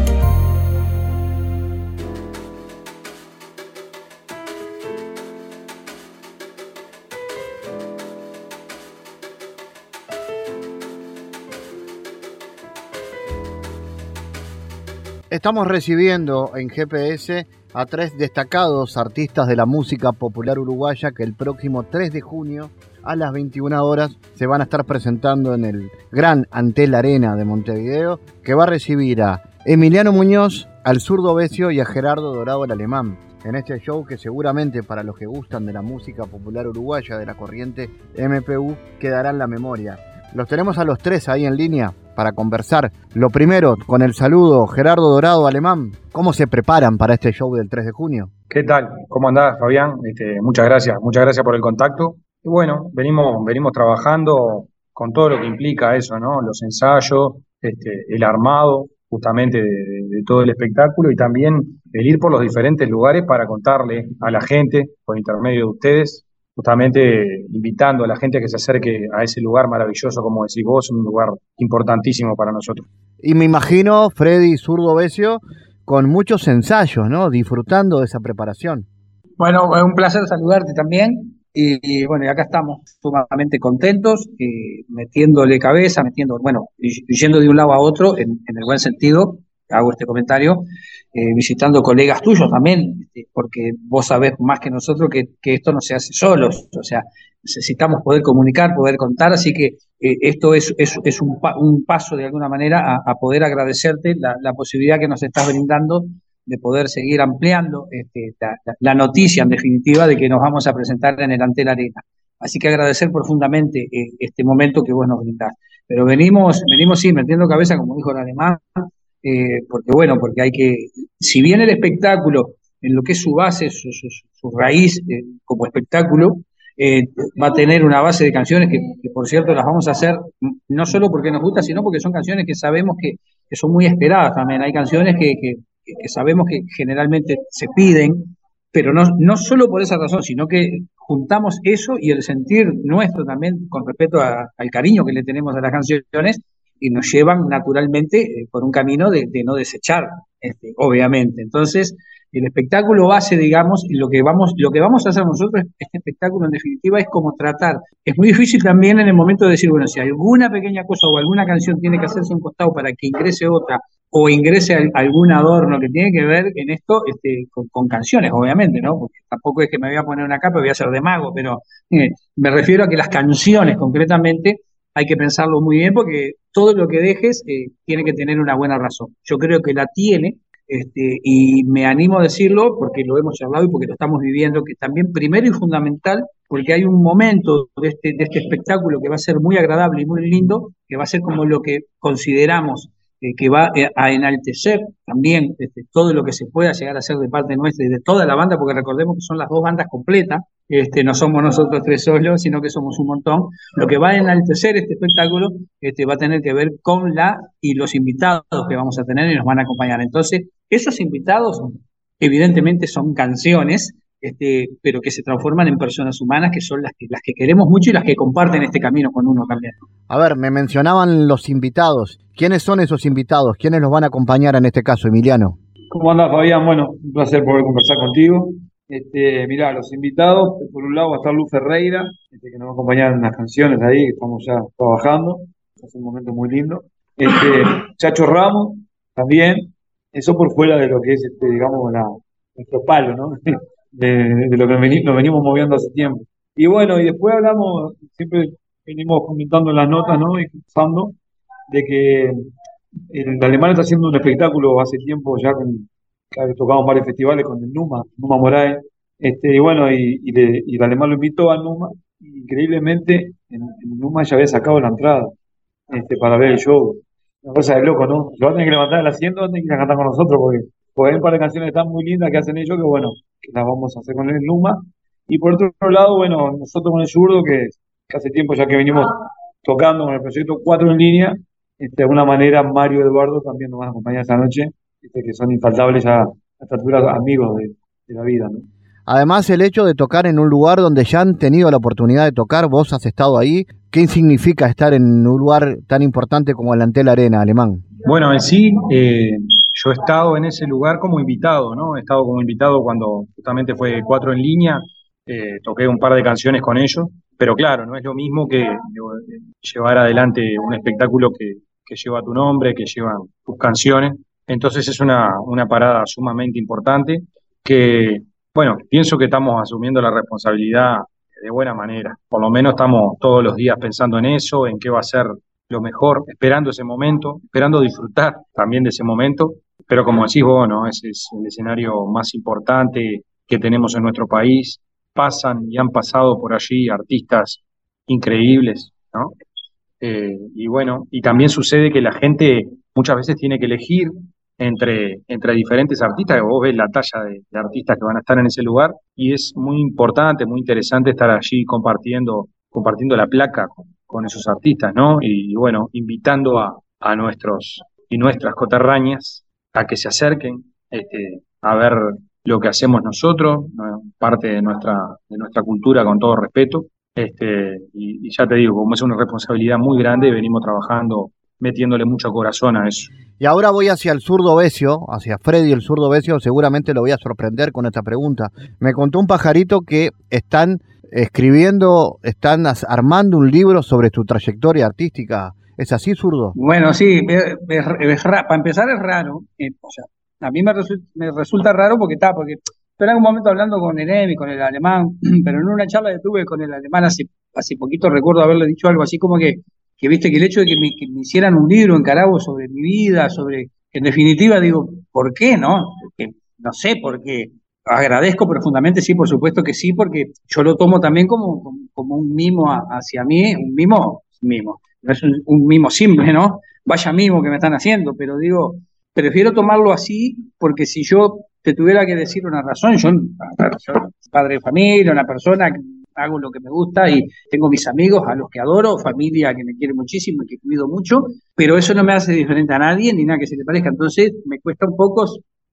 Speaker 1: Estamos recibiendo en GPS a tres destacados artistas de la música popular uruguaya que el próximo 3 de junio a las 21 horas se van a estar presentando en el Gran Antel Arena de Montevideo, que va a recibir a Emiliano Muñoz, al zurdo Besio y a Gerardo Dorado el Alemán. En este show que seguramente para los que gustan de la música popular uruguaya de la corriente MPU quedará en la memoria. Los tenemos a los tres ahí en línea para conversar. Lo primero, con el saludo, Gerardo Dorado Alemán, ¿cómo se preparan para este show del 3 de junio?
Speaker 6: ¿Qué tal? ¿Cómo andás, Fabián? Este, muchas gracias, muchas gracias por el contacto. Y bueno, venimos, venimos trabajando con todo lo que implica eso, ¿no? Los ensayos, este, el armado justamente de, todo el espectáculo y también el ir por los diferentes lugares para contarle a la gente, por intermedio de ustedes, justamente invitando a la gente a que se acerque a ese lugar maravilloso, como decís vos, un lugar importantísimo para nosotros.
Speaker 1: Y me imagino Freddy Zurdo Besio con muchos ensayos, ¿no? Disfrutando de esa preparación.
Speaker 7: Bueno, es un placer saludarte también. Y, y bueno, y acá estamos sumamente contentos, eh, metiéndole cabeza, metiendo, bueno, yendo de un lado a otro, en, en el buen sentido, hago este comentario, eh, visitando colegas tuyos también, este, porque vos sabés más que nosotros que, que esto no se hace solos, o sea, necesitamos poder comunicar, poder contar, así que eh, esto es, es, es un, pa- un paso de alguna manera a, a poder agradecerte la, la posibilidad que nos estás brindando de poder seguir ampliando este, la, la- noticia, en definitiva, de que nos vamos a presentar en el Antel Arena. Así que agradecer profundamente eh, este momento que vos nos brindás. Pero venimos, venimos sí, metiendo cabeza, como dijo el alemán, eh, porque bueno, porque hay que, si bien el espectáculo, en lo que es su base, su, su- raíz eh, como espectáculo, eh, va a tener una base de canciones que, por cierto, las vamos a hacer mm, no solo porque nos gusta, sino porque son canciones que sabemos que, que son muy esperadas también. Hay canciones que, que, sabemos que generalmente se piden, pero no, no solo por esa razón, sino que juntamos eso y el sentir nuestro también con respecto al cariño que le tenemos a las canciones y nos llevan naturalmente eh, por un camino de, de no desechar, este, obviamente. Entonces, el espectáculo base, digamos, lo que vamos, lo que vamos a hacer nosotros, este espectáculo en definitiva, es como tratar. Es muy difícil también en el momento de decir, bueno, si alguna pequeña cosa o alguna canción tiene que hacerse un costado para que ingrese otra, o ingrese al- algún adorno que tiene que ver en esto este, con, con canciones, obviamente, ¿no? Porque tampoco es que me voy a poner una capa y voy a ser de mago, pero eh, me refiero a que las canciones concretamente hay que pensarlo muy bien porque todo lo que dejes eh, tiene que tener una buena razón. Yo creo que la tiene, este, y me animo a decirlo porque lo hemos charlado y porque lo estamos viviendo, que también primero y fundamental, porque hay un momento de este, de este espectáculo que va a ser muy agradable y muy lindo, que va a ser como lo que consideramos eh, que va eh, a enaltecer también este, todo lo que se pueda llegar a hacer de parte nuestra y de toda la banda, porque recordemos que son las dos bandas completas, este, no somos nosotros tres solos, sino que somos un montón. Lo que va a enaltecer este espectáculo este, va a tener que ver con la y los invitados que vamos a tener y nos van a acompañar. Entonces, esos invitados evidentemente son canciones, este, pero que se transforman en personas humanas que son las que, las que queremos mucho y las que comparten este camino con uno también.
Speaker 1: A ver, me mencionaban los invitados. ¿Quiénes son esos invitados? ¿Quiénes los van a acompañar en este caso, Emiliano?
Speaker 6: ¿Cómo andás, Fabián? Bueno, un placer poder conversar contigo. Este, mirá, los invitados, por un lado va a estar Luz Ferreira, este, que nos va a acompañar en unas canciones ahí, que estamos ya trabajando. Es un momento muy lindo. Este, Chacho Ramos, también. Eso por fuera de lo que es, este, digamos, la, nuestro palo, ¿no? De, lo que nos venimos moviendo hace tiempo. Y bueno, y después hablamos, siempre venimos comentando en las notas, ¿no? Y pensando de que el alemán está haciendo un espectáculo hace tiempo ya con, que tocamos varios festivales con el Numa, Numa Moraes, este, y bueno, y, el alemán lo invitó a Numa, increíblemente en, Numa ya había sacado la entrada este, para ver el show. Una cosa de loco, ¿no? Lo van a tener que levantar el asiento, van a que cantar con nosotros, porque, porque hay un par de canciones tan muy lindas que hacen ellos que bueno, que las vamos a hacer con el Numa. Y por otro lado, bueno, nosotros con el Zurdo, que, hace tiempo ya que venimos tocando con el proyecto 4 en línea, este, de alguna manera Mario Eduardo también nos van a acompañar esta noche que son infaltables a, a esta altura amigos de, de la vida. ¿no?
Speaker 1: Además, el hecho de tocar en un lugar donde ya han tenido la oportunidad de tocar, vos has estado ahí, ¿qué significa estar en un lugar tan importante como el Antel Arena, Alemán?
Speaker 8: Bueno, en sí, eh, yo he estado en ese lugar como invitado, ¿no? He estado como invitado cuando justamente fue Cuatro en línea, eh, toqué un par de canciones con ellos, pero claro, no es lo mismo que eh, llevar adelante un espectáculo que, que lleva tu nombre, que lleva tus canciones. Entonces es una, una parada sumamente importante que bueno, pienso que estamos asumiendo la responsabilidad de buena manera. Por lo menos estamos todos los días pensando en eso, en qué va a ser lo mejor, esperando ese momento, esperando disfrutar también de ese momento. Pero como decís vos, ¿no? ese es el escenario más importante que tenemos en nuestro país. Pasan y han pasado por allí artistas increíbles, ¿no? Eh, y bueno, y también sucede que la gente muchas veces tiene que elegir entre, entre diferentes artistas, que vos ves la talla de, artistas que van a estar en ese lugar, y es muy importante, muy interesante estar allí compartiendo, compartiendo la placa con, con esos artistas, ¿no? Y, bueno, invitando a, a, nuestros y nuestras coterrañas a que se acerquen este, a ver lo que hacemos nosotros, ¿no? parte de nuestra, de nuestra cultura con todo respeto. Este, y, y ya te digo, como es una responsabilidad muy grande, venimos trabajando metiéndole mucho corazón a eso.
Speaker 1: Y ahora voy hacia el zurdo Becio, hacia Freddy el zurdo Becio, seguramente lo voy a sorprender con esta pregunta. Me contó un pajarito que están escribiendo, están armando un libro sobre tu trayectoria artística. ¿Es así, zurdo?
Speaker 7: Bueno, sí, es, es, es, para empezar es raro. Eh, o sea, a mí me resulta, me resulta raro porque está, porque estoy en algún momento hablando con el y con el alemán, pero en una charla que tuve con el alemán hace, hace poquito recuerdo haberle dicho algo así como que que viste que el hecho de que me, hicieran un libro en Carabo sobre mi vida, sobre, en definitiva digo, ¿por qué no? Que, no sé, porque agradezco profundamente, sí, por supuesto que sí, porque yo lo tomo también como, como, un mimo hacia mí, un mimo, mimo, no es un, un, mimo simple, ¿no? Vaya mimo que me están haciendo, pero digo, prefiero tomarlo así porque si yo te tuviera que decir una razón, yo, yo padre de familia, una persona hago lo que me gusta y tengo mis amigos a los que adoro, familia que me quiere muchísimo y que cuido mucho, pero eso no me hace diferente a nadie ni nada que se le parezca. Entonces me cuesta un poco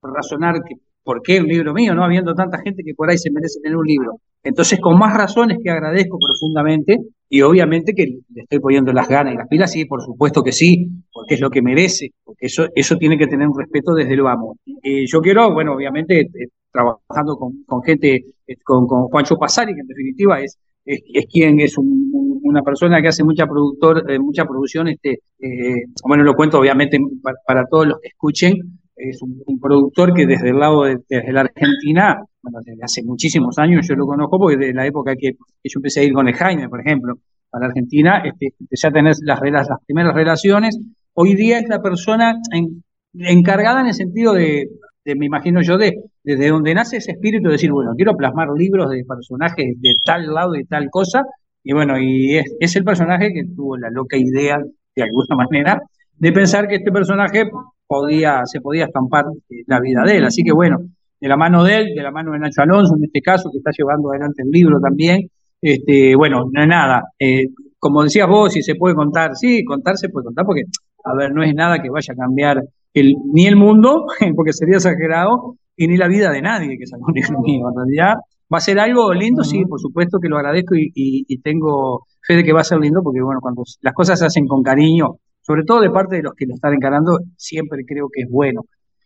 Speaker 7: razonar que por qué un libro mío, no habiendo tanta gente que por ahí se merece tener un libro. Entonces, con más razones que agradezco profundamente y obviamente que le estoy poniendo las ganas y las pilas, sí, por supuesto que sí, porque es lo que merece, porque eso, eso tiene que tener un respeto desde el vamos. Eh, yo quiero, bueno, obviamente, eh, trabajando con, con gente, eh, con, con, Juancho Pasari, que en definitiva es, es, quien es un, un, una persona que hace mucha productor, eh, mucha producción, este, eh, bueno, lo cuento obviamente para, todos los que escuchen, es un, productor que desde el lado de desde la Argentina, desde hace muchísimos años yo lo conozco porque de la época que, yo empecé a ir con el Jaime, por ejemplo, para Argentina, este, empecé a tener las, las primeras relaciones, hoy día es la persona en, encargada en el sentido de, de, me imagino yo, de desde donde nace ese espíritu de decir, bueno, quiero plasmar libros de personajes de tal lado y tal cosa, y bueno, y es, el personaje que tuvo la loca idea, de alguna manera, de pensar que este personaje podía, se podía estampar la vida de él. Así que bueno, de la mano de él, de la mano de Nacho Alonso, en este caso, que está llevando adelante el libro también, este, bueno, no es nada. Eh, como decías vos, si se puede contar, sí, contar se puede contar, porque, a ver, no es nada que vaya a cambiar el, ni el mundo, porque sería exagerado, y ni la vida de nadie que sacó un libro mío. En realidad, va a ser algo lindo, sí, por supuesto que lo agradezco y, y, y tengo fe de que va a ser lindo, porque bueno, cuando las cosas se hacen con cariño, sobre todo de parte de los que lo están encarando, siempre creo que es bueno.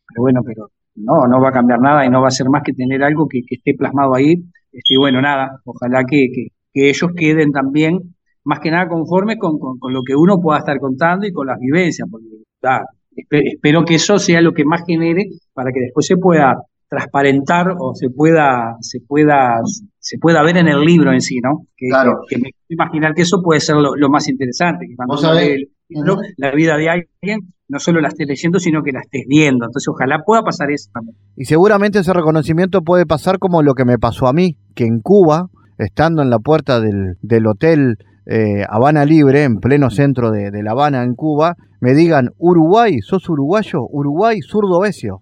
Speaker 7: Pero bueno, pero no, no va a cambiar nada y no va a ser más que tener algo que, que esté plasmado ahí. Este, bueno, nada, ojalá que, que, que, ellos queden también más que nada conformes con, con, con, lo que uno pueda estar contando y con las vivencias, porque ah, espero que eso sea lo que más genere para que después se pueda transparentar o se pueda, se pueda, se pueda ver en el libro en sí, ¿no? Que,
Speaker 1: claro.
Speaker 7: que, que me imaginar que eso puede ser lo, lo más interesante, que cuando el libro, la vida de alguien, no solo la estés leyendo, sino que la estés viendo. Entonces, ojalá pueda pasar eso también.
Speaker 1: Y seguramente ese reconocimiento puede pasar como lo que me pasó a mí, que en Cuba, estando en la puerta del, del hotel eh, Habana Libre, en pleno centro de, La Habana, en Cuba, me digan, Uruguay, ¿sos uruguayo? Uruguay, zurdo besio.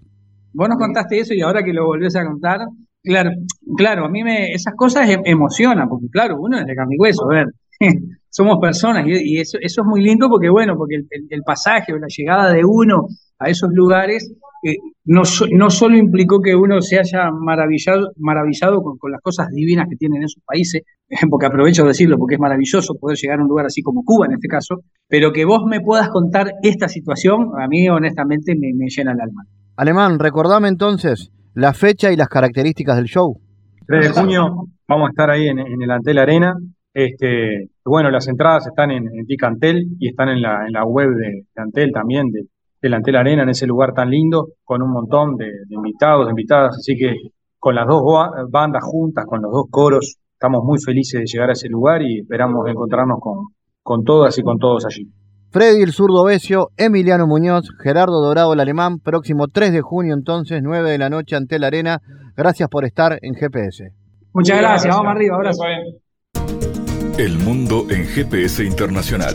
Speaker 7: Vos nos contaste eso y ahora que lo volvés a contar, claro, claro, a mí me, esas cosas em, emocionan, porque claro, uno es de carne a ver, somos personas y, eso, eso, es muy lindo porque bueno, porque el, el, pasaje o la llegada de uno a esos lugares eh, no, no solo implicó que uno se haya maravillado, maravillado con, con, las cosas divinas que tienen esos países, porque aprovecho de decirlo porque es maravilloso poder llegar a un lugar así como Cuba en este caso, pero que vos me puedas contar esta situación, a mí honestamente me, me llena el alma.
Speaker 1: Alemán, recordame entonces la fecha y las características del show.
Speaker 8: 3 de junio vamos a estar ahí en, en el Antel Arena. Este, bueno, las entradas están en, en Ticantel y están en la, en la web de, de Antel también, de, del Antel Arena, en ese lugar tan lindo, con un montón de, de invitados, de invitadas. Así que con las dos bandas juntas, con los dos coros, estamos muy felices de llegar a ese lugar y esperamos encontrarnos con, con todas y con todos allí.
Speaker 1: Freddy el zurdo Besio, Emiliano Muñoz, Gerardo Dorado el alemán, próximo 3 de junio entonces, 9 de la noche ante la arena. Gracias por estar en GPS.
Speaker 7: Muchas gracias, vamos arriba, abrazo.
Speaker 2: El mundo en GPS internacional.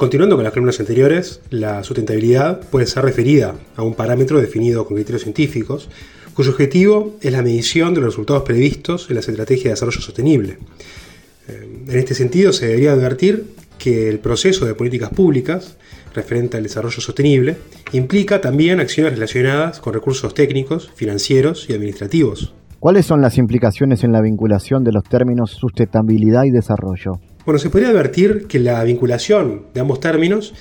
Speaker 9: Continuando con las columnas anteriores, la sustentabilidad puede ser referida a un parámetro definido con criterios científicos, cuyo objetivo es la medición de los resultados previstos en las estrategias de desarrollo sostenible. En este sentido, se debería advertir que el proceso de políticas públicas referente al desarrollo sostenible implica también acciones relacionadas con recursos técnicos, financieros y administrativos.
Speaker 1: ¿Cuáles son las implicaciones en la vinculación de los términos sustentabilidad y desarrollo?
Speaker 9: Bueno, se podría advertir que la vinculación de ambos términos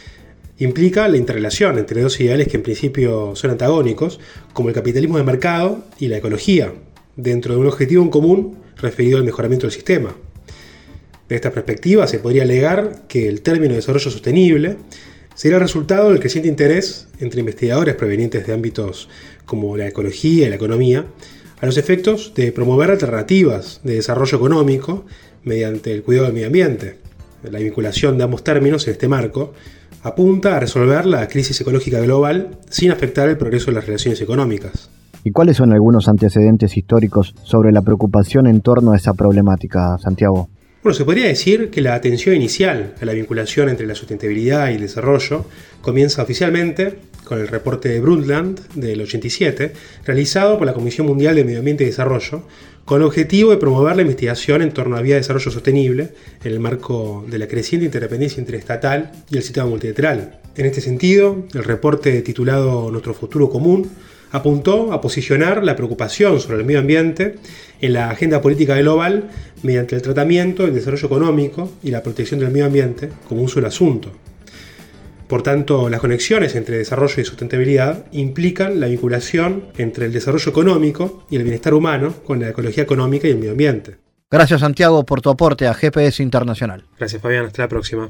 Speaker 9: implica la interrelación entre dos ideales que en principio son antagónicos, como el capitalismo de mercado y la ecología, dentro de un objetivo en común referido al mejoramiento del sistema. De esta perspectiva se podría alegar que el término desarrollo sostenible será el resultado del creciente interés entre investigadores provenientes de ámbitos como la ecología y la economía a los efectos de promover alternativas de desarrollo económico mediante el cuidado del medio ambiente. La vinculación de ambos términos en este marco apunta a resolver la crisis ecológica global sin afectar el progreso de las relaciones económicas.
Speaker 1: ¿Y cuáles son algunos antecedentes históricos sobre la preocupación en torno a esa problemática, Santiago?
Speaker 9: Bueno, se podría decir que la atención inicial a la vinculación entre la sustentabilidad y el desarrollo comienza oficialmente con el reporte de Brundtland del 87, realizado por la Comisión Mundial de Medio Ambiente y Desarrollo, con el objetivo de promover la investigación en torno a vía de desarrollo sostenible en el marco de la creciente interdependencia interestatal y el sistema multilateral. En este sentido, el reporte titulado Nuestro futuro común apuntó a posicionar la preocupación sobre el medio ambiente en la agenda política global mediante el tratamiento del desarrollo económico y la protección del medio ambiente como un solo asunto. Por tanto, las conexiones entre desarrollo y sustentabilidad implican la vinculación entre el desarrollo económico y el bienestar humano con la ecología económica y el medio ambiente.
Speaker 1: Gracias Santiago por tu aporte a GPS Internacional.
Speaker 9: Gracias Fabián, hasta la próxima.